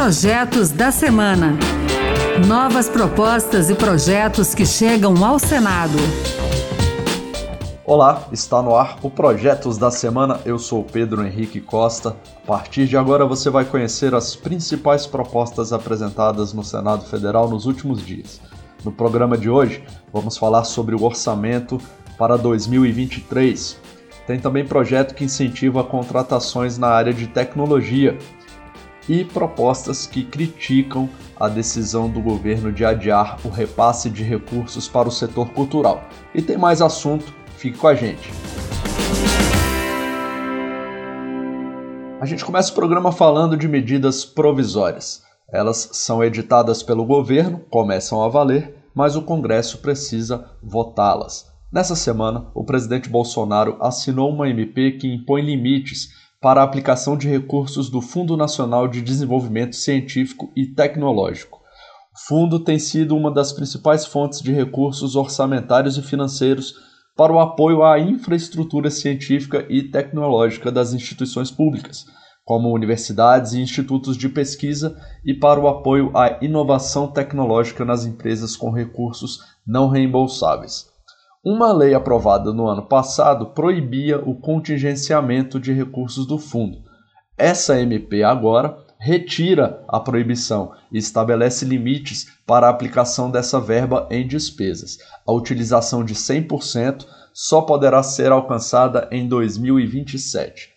Projetos da Semana. Novas propostas e projetos que chegam ao Senado. Olá, está no ar o Projetos da Semana. Eu sou Pedro Henrique Costa. A partir de agora você vai conhecer as principais propostas apresentadas no Senado Federal nos últimos dias. No programa de hoje, vamos falar sobre o orçamento para 2023. Tem também projeto que incentiva contratações na área de tecnologia e propostas que criticam a decisão do governo de adiar o repasse de recursos para o setor cultural. E tem mais assunto, fique com a gente. A gente começa o programa falando de medidas provisórias. Elas são editadas pelo governo, começam a valer, mas o Congresso precisa votá-las. Nessa semana, o presidente Bolsonaro assinou uma MP que impõe limites para a aplicação de recursos do Fundo Nacional de Desenvolvimento Científico e Tecnológico. O fundo tem sido uma das principais fontes de recursos orçamentários e financeiros para o apoio à infraestrutura científica e tecnológica das instituições públicas, como universidades e institutos de pesquisa, e para o apoio à inovação tecnológica nas empresas com recursos não reembolsáveis. Uma lei aprovada no ano passado proibia o contingenciamento de recursos do fundo. Essa MP agora retira a proibição e estabelece limites para a aplicação dessa verba em despesas. A utilização de 100% só poderá ser alcançada em 2027.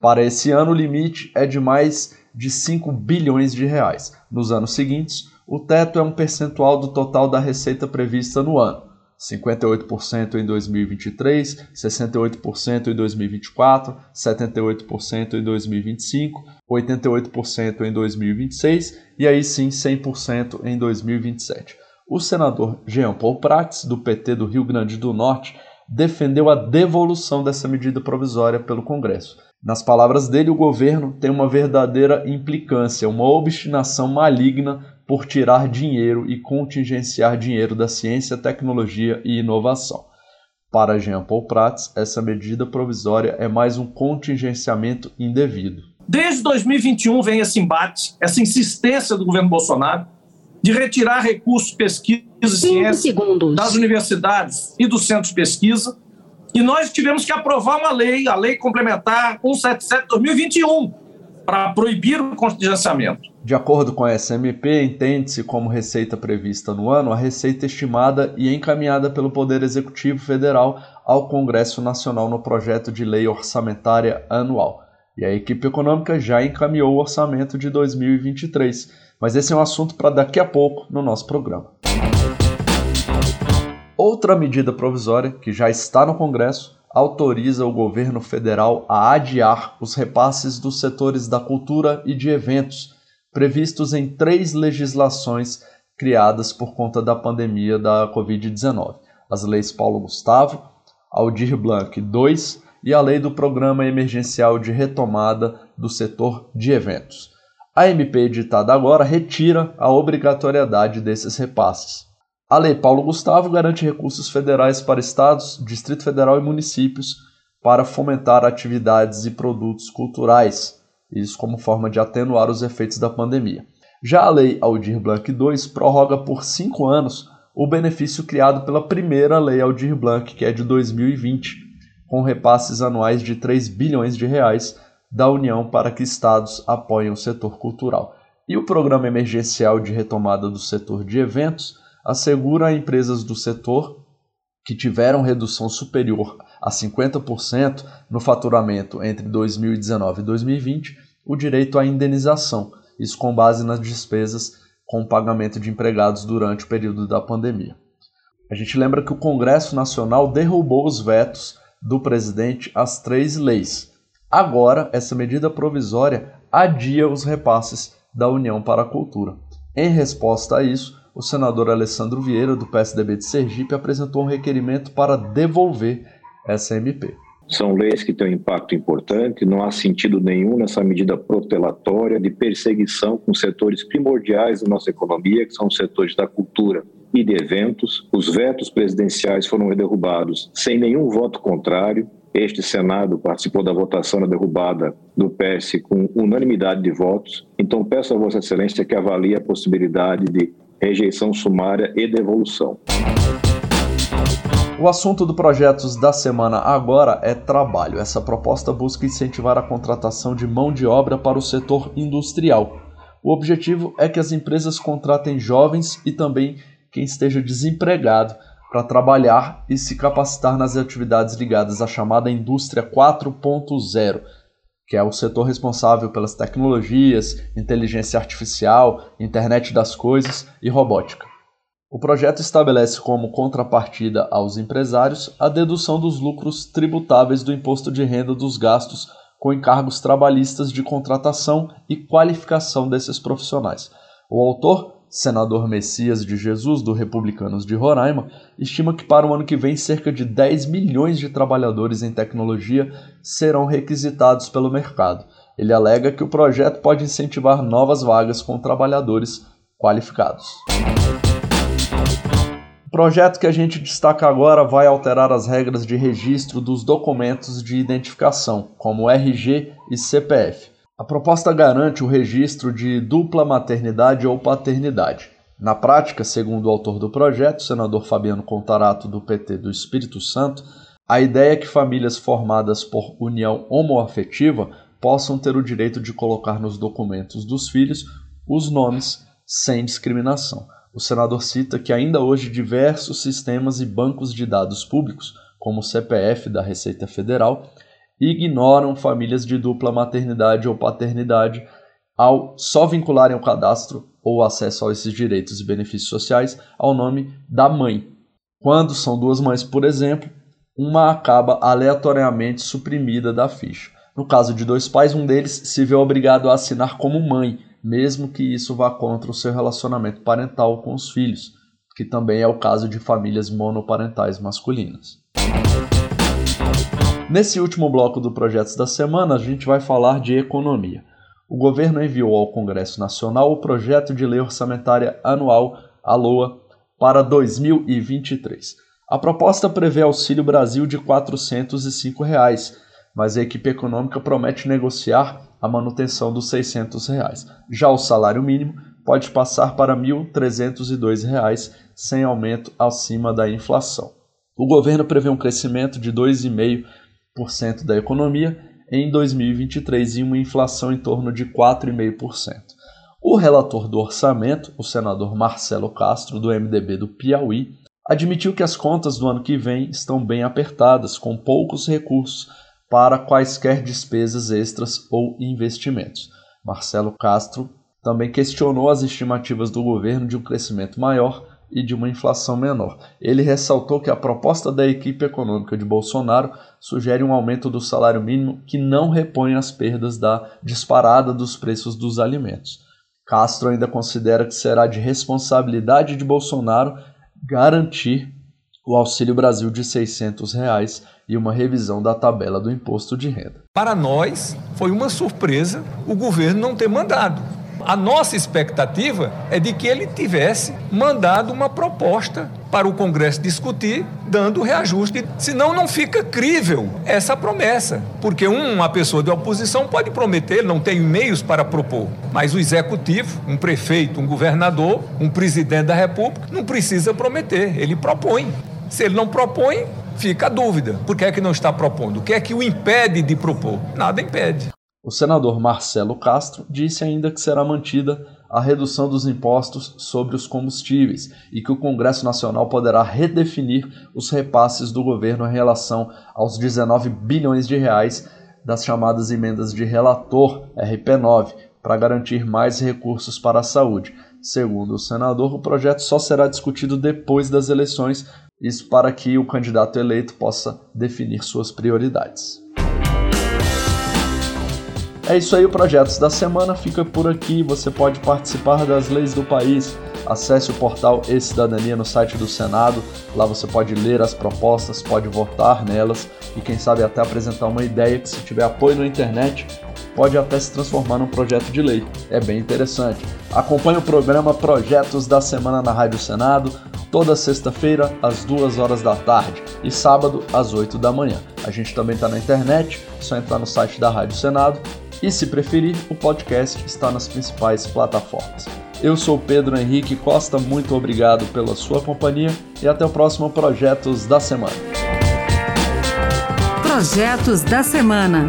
Para esse ano, o limite é de mais de 5 bilhões de reais. Nos anos seguintes, o teto é um percentual do total da receita prevista no ano. 58% em 2023, 68% em 2024, 78% em 2025, 88% em 2026 e aí sim 100% em 2027. O senador Jean Paul Prats, do PT do Rio Grande do Norte, defendeu a devolução dessa medida provisória pelo Congresso. Nas palavras dele, o governo tem uma verdadeira implicância, uma obstinação maligna por tirar dinheiro e contingenciar dinheiro da ciência, tecnologia e inovação. Para Jean Paul Prats, essa medida provisória é mais um contingenciamento indevido. Desde 2021 vem esse embate, essa insistência do governo Bolsonaro de retirar recursos de pesquisa e ciência segundos. das universidades e dos centros de pesquisa. E nós tivemos que aprovar uma lei, a Lei Complementar 177-2021, para proibir o contingenciamento. De acordo com a SMP, entende-se como receita prevista no ano a receita estimada e encaminhada pelo Poder Executivo Federal ao Congresso Nacional no projeto de lei orçamentária anual. E a equipe econômica já encaminhou o orçamento de 2023, mas esse é um assunto para daqui a pouco no nosso programa. Outra medida provisória que já está no Congresso autoriza o governo federal a adiar os repasses dos setores da cultura e de eventos, previstos em três legislações criadas por conta da pandemia da Covid-19: as leis Paulo Gustavo, Aldir Blanc II e a lei do Programa Emergencial de Retomada do Setor de Eventos. A MP editada agora retira a obrigatoriedade desses repasses. A Lei Paulo Gustavo garante recursos federais para estados, Distrito Federal e municípios para fomentar atividades e produtos culturais, isso como forma de atenuar os efeitos da pandemia. Já a Lei Aldir Blanc II prorroga por cinco anos o benefício criado pela primeira Lei Aldir Blanc, que é de 2020, com repasses anuais de 3 bilhões de reais da União para que estados apoiem o setor cultural. E o Programa Emergencial de Retomada do Setor de Eventos assegura a empresas do setor que tiveram redução superior a 50% no faturamento entre 2019 e 2020 o direito à indenização, isso com base nas despesas com o pagamento de empregados durante o período da pandemia. A gente lembra que o Congresso Nacional derrubou os vetos do presidente às três leis. Agora, essa medida provisória adia os repasses da União para a Cultura. Em resposta a isso, o senador Alessandro Vieira, do PSDB de Sergipe, apresentou um requerimento para devolver essa MP. São leis que têm um impacto importante, não há sentido nenhum nessa medida protelatória de perseguição com setores primordiais da nossa economia, que são os setores da cultura e de eventos. Os vetos presidenciais foram derrubados sem nenhum voto contrário. este Senado participou da votação na derrubada do PS com unanimidade de votos. Então, peço a Vossa Excelência que avalie a possibilidade de rejeição sumária e devolução. O assunto do Projetos da Semana agora é trabalho. Essa proposta busca incentivar a contratação de mão de obra para o setor industrial. O objetivo é que as empresas contratem jovens e também quem esteja desempregado para trabalhar e se capacitar nas atividades ligadas à chamada indústria 4.0, que é o setor responsável pelas tecnologias, inteligência artificial, internet das coisas e robótica. O projeto estabelece como contrapartida aos empresários a dedução dos lucros tributáveis do imposto de renda dos gastos com encargos trabalhistas de contratação e qualificação desses profissionais. O autor senador Messias de Jesus, do Republicanos de Roraima, estima que para o ano que vem cerca de 10 milhões de trabalhadores em tecnologia serão requisitados pelo mercado. Ele alega que o projeto pode incentivar novas vagas com trabalhadores qualificados. Projeto que a gente destaca agora vai alterar as regras de registro dos documentos de identificação, como RG e CPF. A proposta garante o registro de dupla maternidade ou paternidade. Na prática, segundo o autor do projeto, senador Fabiano Contarato, do PT do Espírito Santo, a ideia é que famílias formadas por união homoafetiva possam ter o direito de colocar nos documentos dos filhos os nomes sem discriminação. O senador cita que ainda hoje diversos sistemas e bancos de dados públicos, como o CPF da Receita Federal, ignoram famílias de dupla maternidade ou paternidade ao só vincularem o cadastro ou acesso a esses direitos e benefícios sociais ao nome da mãe. Quando são duas mães, por exemplo, uma acaba aleatoriamente suprimida da ficha. No caso de dois pais, um deles se vê obrigado a assinar como mãe, mesmo que isso vá contra o seu relacionamento parental com os filhos, que também é o caso de famílias monoparentais masculinas. Nesse último bloco do Projetos da Semana, a gente vai falar de economia. O governo enviou ao Congresso Nacional o projeto de lei orçamentária anual, a LOA, para 2023. A proposta prevê auxílio Brasil de 405 reais, mas a equipe econômica promete negociar a manutenção dos 600 reais. Já o salário mínimo pode passar para R$ 1.302, sem aumento acima da inflação. O governo prevê um crescimento de 2,5% da economia em 2023 e uma inflação em torno de 4,5%. O relator do orçamento, o senador Marcelo Castro, do MDB do Piauí, admitiu que as contas do ano que vem estão bem apertadas, com poucos recursos para quaisquer despesas extras ou investimentos. Marcelo Castro também questionou as estimativas do governo de um crescimento maior e de uma inflação menor. Ele ressaltou que a proposta da equipe econômica de Bolsonaro sugere um aumento do salário mínimo que não repõe as perdas da disparada dos preços dos alimentos. Castro ainda considera que será de responsabilidade de Bolsonaro garantir o Auxílio Brasil de 600 reais e uma revisão da tabela do imposto de renda. Para nós, foi uma surpresa o governo não ter mandado. A nossa expectativa é de que ele tivesse mandado uma proposta para o Congresso discutir, dando reajuste. Senão, não fica crível essa promessa. Porque uma pessoa de oposição pode prometer, não tem meios para propor. Mas o executivo, um prefeito, um governador, um presidente da República, não precisa prometer, ele propõe. Se ele não propõe, fica a dúvida. Por que é que não está propondo? O que é que o impede de propor? Nada impede. O senador Marcelo Castro disse ainda que será mantida a redução dos impostos sobre os combustíveis e que o Congresso Nacional poderá redefinir os repasses do governo em relação aos 19 bilhões de reais das chamadas emendas de relator RP9 para garantir mais recursos para a saúde. Segundo o senador, o projeto só será discutido depois das eleições, isso para que o candidato eleito possa definir suas prioridades. É isso aí, o Projetos da Semana fica por aqui. Você pode participar das leis do país. Acesse o portal E-Cidadania no site do Senado. Lá você pode ler as propostas, pode votar nelas e, quem sabe, até apresentar uma ideia que, se tiver apoio na internet, pode até se transformar num projeto de lei. É bem interessante. Acompanhe o programa Projetos da Semana na Rádio Senado toda sexta-feira às 2 horas da tarde e sábado às 8 da manhã. A gente também está na internet, é só entrar no site da Rádio Senado e, se preferir, o podcast está nas principais plataformas. Eu sou Pedro Henrique Costa, muito obrigado pela sua companhia e até o próximo Projetos da Semana. Projetos da Semana.